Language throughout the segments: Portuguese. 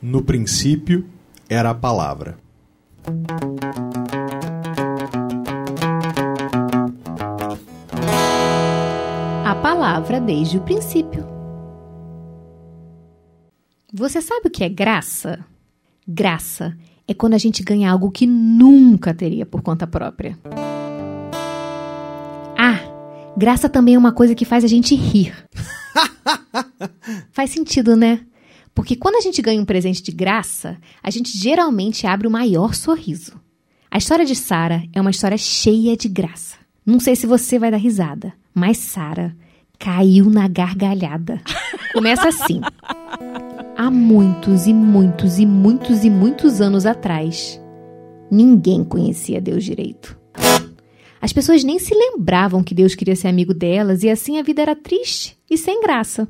No princípio era a palavra. A palavra desde o princípio. Você sabe o que é graça? Graça é quando a gente ganha algo que nunca teria por conta própria. Ah, graça também é uma coisa que faz a gente rir. faz sentido, né? Porque quando a gente ganha um presente de graça, a gente geralmente abre o maior sorriso. A história de Sara é uma história cheia de graça. Não sei se você vai dar risada, mas Sara caiu na gargalhada. Começa assim. Há muitos e muitos e muitos e muitos anos atrás, ninguém conhecia Deus direito. As pessoas nem se lembravam que Deus queria ser amigo delas e assim a vida era triste e sem graça.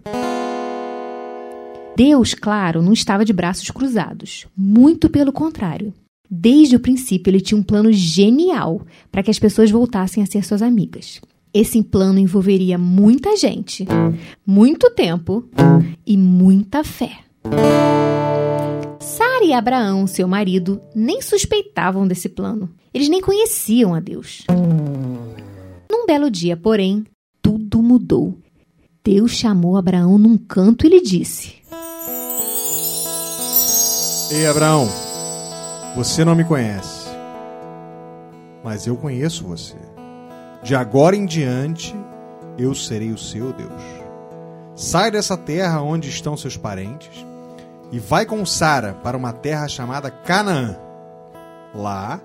Deus, claro, não estava de braços cruzados. Muito pelo contrário. Desde o princípio, ele tinha um plano genial para que as pessoas voltassem a ser suas amigas. Esse plano envolveria muita gente, muito tempo e muita fé. Sara e Abraão, seu marido, nem suspeitavam desse plano. Eles nem conheciam a Deus. Num belo dia, porém, tudo mudou. Deus chamou Abraão num canto e lhe disse: Ei, Abraão, você não me conhece, mas eu conheço você. De agora em diante, eu serei o seu Deus. Sai dessa terra onde estão seus parentes e vai com Sara para uma terra chamada Canaã. Lá,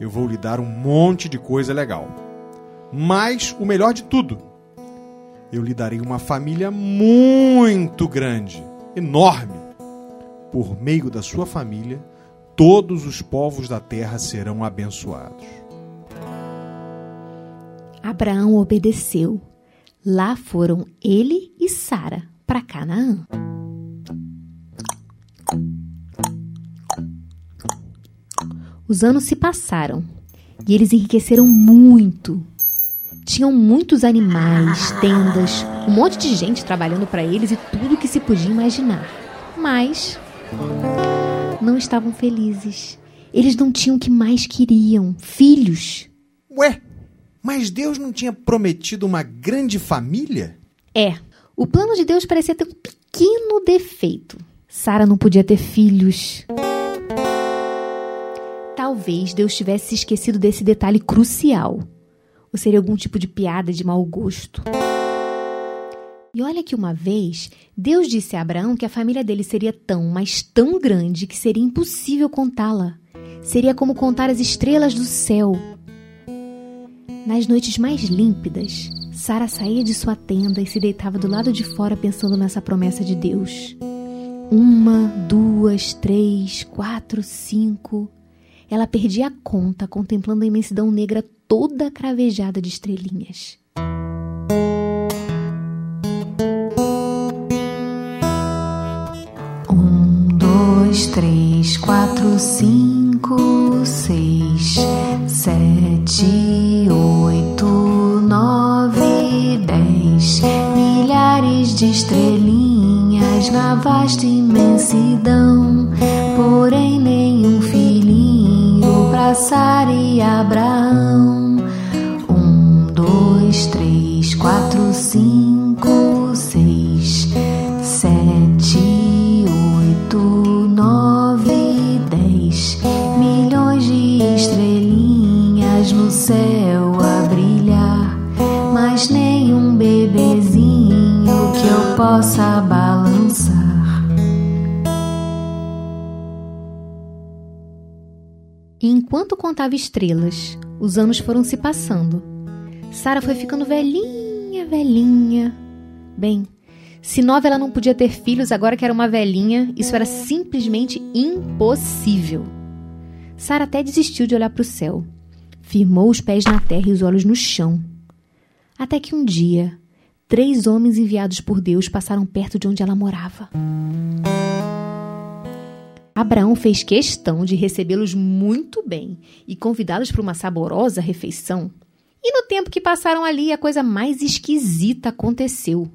eu vou lhe dar um monte de coisa legal. Mas o melhor de tudo, eu lhe darei uma família muito grande, enorme por meio da sua família, todos os povos da terra serão abençoados. Abraão obedeceu. Lá foram ele e Sara para Canaã. Os anos se passaram e eles enriqueceram muito. Tinham muitos animais, tendas, um monte de gente trabalhando para eles e tudo que se podia imaginar. Mas não estavam felizes. Eles não tinham o que mais queriam: filhos. Ué, mas Deus não tinha prometido uma grande família? É. O plano de Deus parecia ter um pequeno defeito. Sara não podia ter filhos. Talvez Deus tivesse se esquecido desse detalhe crucial. Ou seria algum tipo de piada de mau gosto. E olha que uma vez, Deus disse a Abraão que a família dele seria tão, mas tão grande que seria impossível contá-la. Seria como contar as estrelas do céu. Nas noites mais límpidas, Sara saía de sua tenda e se deitava do lado de fora pensando nessa promessa de Deus. Uma, duas, três, quatro, cinco. Ela perdia a conta contemplando a imensidão negra toda cravejada de estrelinhas. Três, quatro, cinco, seis, sete, oito, nove, dez. Milhares de estrelinhas na vasta imensidão, porém nenhum filhinho pra Sara e Abraão. Possa balançar. E enquanto contava estrelas, os anos foram se passando. Sara foi ficando velhinha, velhinha. Bem, se nova ela não podia ter filhos, agora que era uma velhinha, isso era simplesmente impossível. Sara até desistiu de olhar para o céu. Firmou os pés na terra e os olhos no chão. Até que um dia, três homens enviados por Deus passaram perto de onde ela morava. Abraão fez questão de recebê-los muito bem e convidá-los para uma saborosa refeição. E no tempo que passaram ali, a coisa mais esquisita aconteceu.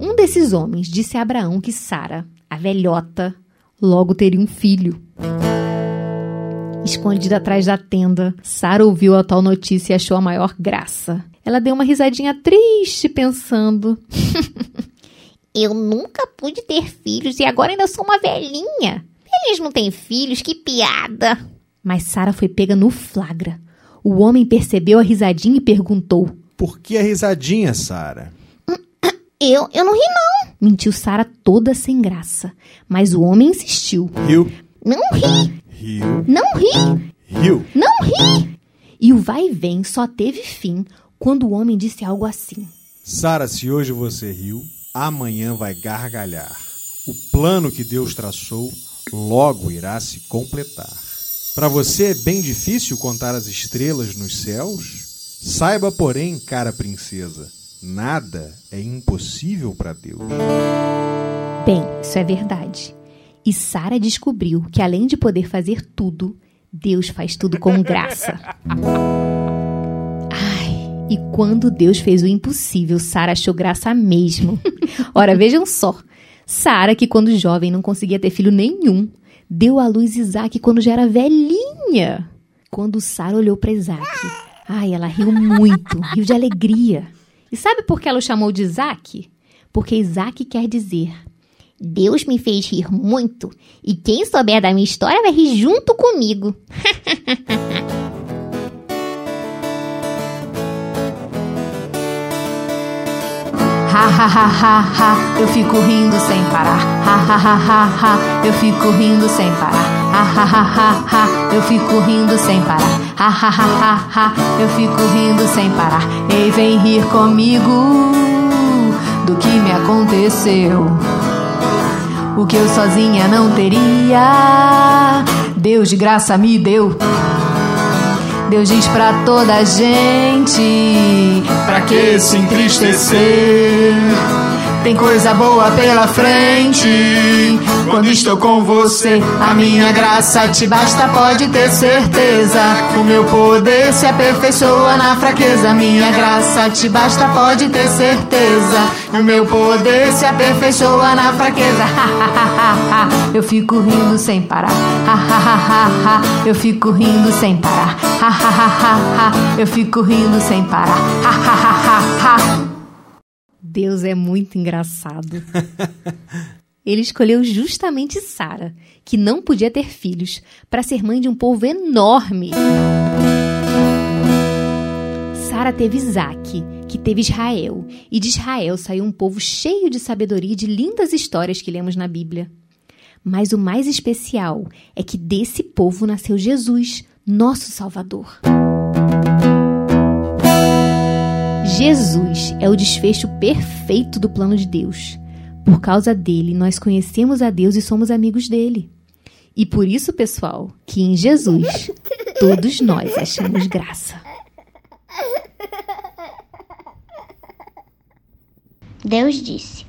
Um desses homens disse a Abraão que Sara, a velhota, logo teria um filho. Escondida atrás da tenda, Sara ouviu a tal notícia e achou a maior graça. Ela deu uma risadinha triste, pensando: Eu nunca pude ter filhos e agora ainda sou uma velhinha. Eles não têm filhos, que piada! Mas Sara foi pega no flagra. O homem percebeu a risadinha e perguntou: Por que a risadinha, Sara? Eu, eu não ri não. Mentiu Sara toda sem graça. Mas o homem insistiu. Riu, Não ri, riu, não ri, riu. não ri. E o vai e vem só teve fim quando o homem disse algo assim. Sara, se hoje você riu, amanhã vai gargalhar. O plano que Deus traçou logo irá se completar. Para você é bem difícil contar as estrelas nos céus? Saiba, porém, cara princesa, nada é impossível para Deus. Bem, isso é verdade. E Sara descobriu que além de poder fazer tudo, Deus faz tudo com graça. E quando Deus fez o impossível, Sara achou graça mesmo. Ora, vejam só. Sara, que quando jovem não conseguia ter filho nenhum, deu à luz Isaac quando já era velhinha. Quando Sara olhou para Isaac, ai, ela riu muito, riu de alegria. E sabe por que ela o chamou de Isaac? Porque Isaac quer dizer Deus me fez rir muito e quem souber da minha história vai rir junto comigo. Ha eu fico rindo sem parar. Ha ha ha ha eu fico rindo sem parar. Ha ha ha ha, eu fico rindo sem parar. Ha ha ha ha ha, eu fico rindo sem parar. Ei, vem rir comigo do que me aconteceu. O que eu sozinha não teria, Deus de graça me deu. Deus diz pra toda gente: Pra que se entristecer? Tem coisa boa pela frente. Quando estou com você, a minha graça te basta, pode ter certeza. O meu poder se aperfeiçoa na fraqueza. Minha graça te basta, pode ter certeza. O meu poder se aperfeiçoa na fraqueza. Eu fico rindo sem parar. Eu fico rindo sem parar. Eu fico rindo sem parar. Deus é muito engraçado. Ele escolheu justamente Sara, que não podia ter filhos, para ser mãe de um povo enorme. Sara teve Isaac, que teve Israel, e de Israel saiu um povo cheio de sabedoria e de lindas histórias que lemos na Bíblia. Mas o mais especial é que desse povo nasceu Jesus, nosso Salvador. Jesus é o desfecho perfeito do plano de Deus. Por causa dele, nós conhecemos a Deus e somos amigos dele. E por isso, pessoal, que em Jesus todos nós achamos graça. Deus disse: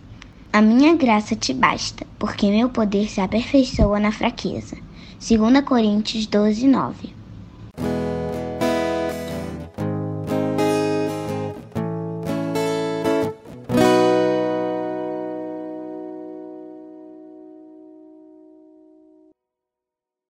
A minha graça te basta, porque meu poder se aperfeiçoa na fraqueza. 2 Coríntios 12, 9.